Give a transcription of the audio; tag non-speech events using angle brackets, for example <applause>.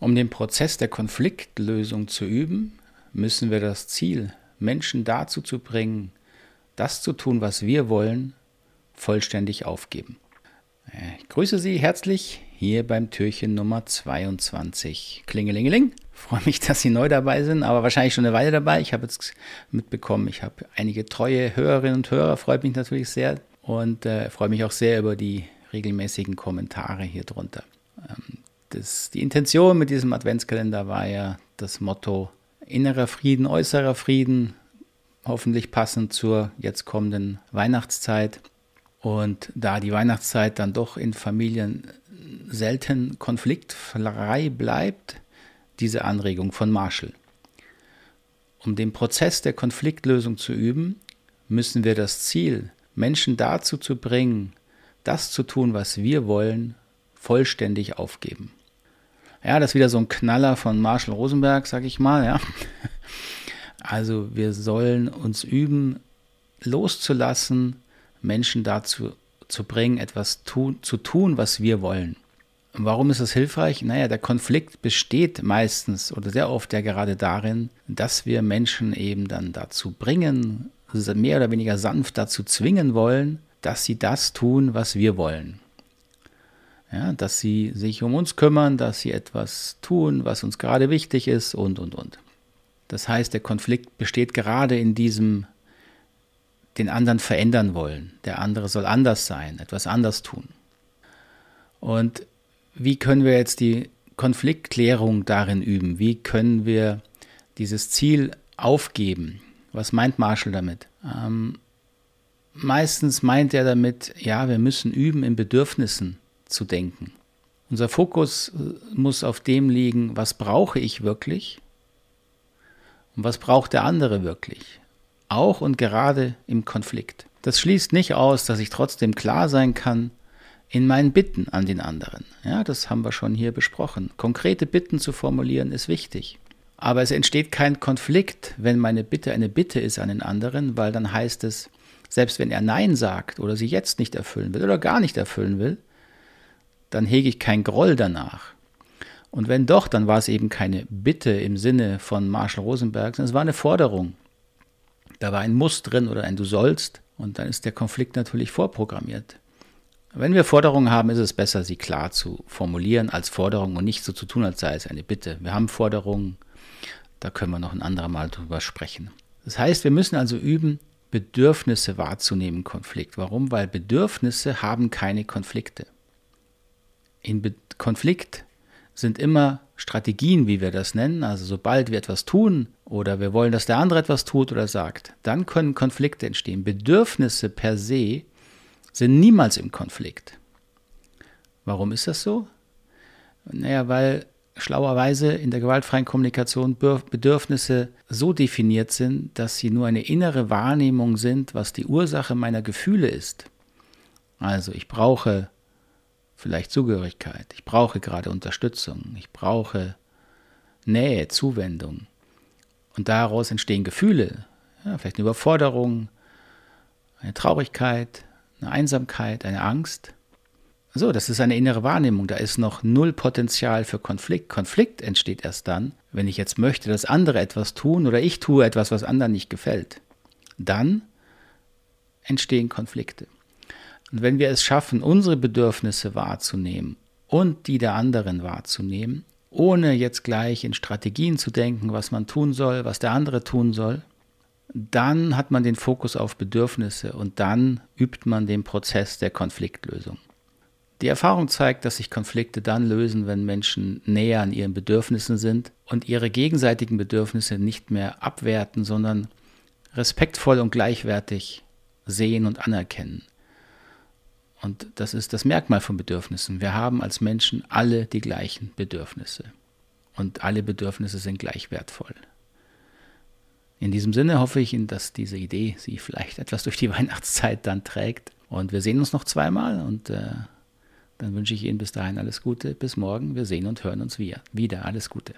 Um den Prozess der Konfliktlösung zu üben, müssen wir das Ziel, Menschen dazu zu bringen, das zu tun, was wir wollen, vollständig aufgeben. Äh, ich grüße Sie herzlich hier beim Türchen Nummer 22. Klingelingeling. Freue mich, dass Sie neu dabei sind, aber wahrscheinlich schon eine Weile dabei. Ich habe jetzt mitbekommen, ich habe einige treue Hörerinnen und Hörer, freut mich natürlich sehr und äh, freue mich auch sehr über die regelmäßigen Kommentare hier drunter. Ähm, das, die Intention mit diesem Adventskalender war ja das Motto innerer Frieden, äußerer Frieden, hoffentlich passend zur jetzt kommenden Weihnachtszeit. Und da die Weihnachtszeit dann doch in Familien selten konfliktfrei bleibt, diese Anregung von Marshall. Um den Prozess der Konfliktlösung zu üben, müssen wir das Ziel, Menschen dazu zu bringen, das zu tun, was wir wollen, vollständig aufgeben. Ja, das ist wieder so ein Knaller von Marshall Rosenberg, sag ich mal, ja. Also wir sollen uns üben, loszulassen, Menschen dazu zu bringen, etwas tun, zu tun, was wir wollen. Warum ist das hilfreich? Naja, der Konflikt besteht meistens oder sehr oft ja gerade darin, dass wir Menschen eben dann dazu bringen, mehr oder weniger sanft dazu zwingen wollen, dass sie das tun, was wir wollen. Ja, dass sie sich um uns kümmern, dass sie etwas tun, was uns gerade wichtig ist und, und, und. Das heißt, der Konflikt besteht gerade in diesem den anderen verändern wollen. Der andere soll anders sein, etwas anders tun. Und wie können wir jetzt die Konfliktklärung darin üben? Wie können wir dieses Ziel aufgeben? Was meint Marshall damit? Ähm, meistens meint er damit, ja, wir müssen üben, in Bedürfnissen zu denken. Unser Fokus äh, muss auf dem liegen, was brauche ich wirklich und was braucht der andere wirklich auch und gerade im Konflikt. Das schließt nicht aus, dass ich trotzdem klar sein kann in meinen Bitten an den anderen. Ja, das haben wir schon hier besprochen. Konkrete Bitten zu formulieren ist wichtig. Aber es entsteht kein Konflikt, wenn meine Bitte eine Bitte ist an den anderen, weil dann heißt es, selbst wenn er Nein sagt oder sie jetzt nicht erfüllen will oder gar nicht erfüllen will, dann hege ich kein Groll danach. Und wenn doch, dann war es eben keine Bitte im Sinne von Marshall Rosenberg, sondern es war eine Forderung. Da war ein Muss drin oder ein Du sollst und dann ist der Konflikt natürlich vorprogrammiert. Wenn wir Forderungen haben, ist es besser, sie klar zu formulieren als Forderung und nicht so zu tun, als sei es eine Bitte. Wir haben Forderungen, da können wir noch ein anderer Mal drüber sprechen. Das heißt, wir müssen also üben, Bedürfnisse wahrzunehmen Konflikt. Warum? Weil Bedürfnisse haben keine Konflikte. In Be Konflikt sind immer Strategien, wie wir das nennen. Also sobald wir etwas tun oder wir wollen, dass der andere etwas tut oder sagt, dann können Konflikte entstehen. Bedürfnisse per se sind niemals im Konflikt. Warum ist das so? Naja, weil schlauerweise in der gewaltfreien Kommunikation Bedürfnisse so definiert sind, dass sie nur eine innere Wahrnehmung sind, was die Ursache meiner Gefühle ist. Also ich brauche vielleicht Zugehörigkeit. Ich brauche gerade Unterstützung. Ich brauche Nähe, Zuwendung. Und daraus entstehen Gefühle, ja, vielleicht eine Überforderung, eine Traurigkeit, eine Einsamkeit, eine Angst. So, das ist eine innere Wahrnehmung. Da ist noch null Potenzial für Konflikt. Konflikt entsteht erst dann, wenn ich jetzt möchte, dass andere etwas tun oder ich tue etwas, was anderen nicht gefällt. Dann entstehen Konflikte. Und wenn wir es schaffen, unsere Bedürfnisse wahrzunehmen und die der anderen wahrzunehmen, ohne jetzt gleich in Strategien zu denken, was man tun soll, was der andere tun soll, dann hat man den Fokus auf Bedürfnisse und dann übt man den Prozess der Konfliktlösung. Die Erfahrung zeigt, dass sich Konflikte dann lösen, wenn Menschen näher an ihren Bedürfnissen sind und ihre gegenseitigen Bedürfnisse nicht mehr abwerten, sondern respektvoll und gleichwertig sehen und anerkennen. Und das ist das Merkmal von Bedürfnissen. Wir haben als Menschen alle die gleichen Bedürfnisse. Und alle Bedürfnisse sind gleich wertvoll. In diesem Sinne hoffe ich, dass diese Idee Sie vielleicht etwas durch die <laughs> Weihnachtszeit dann trägt. Und wir sehen uns noch zweimal und äh, dann wünsche ich Ihnen bis dahin alles Gute. Bis morgen. Wir sehen und hören uns. Wieder alles Gute.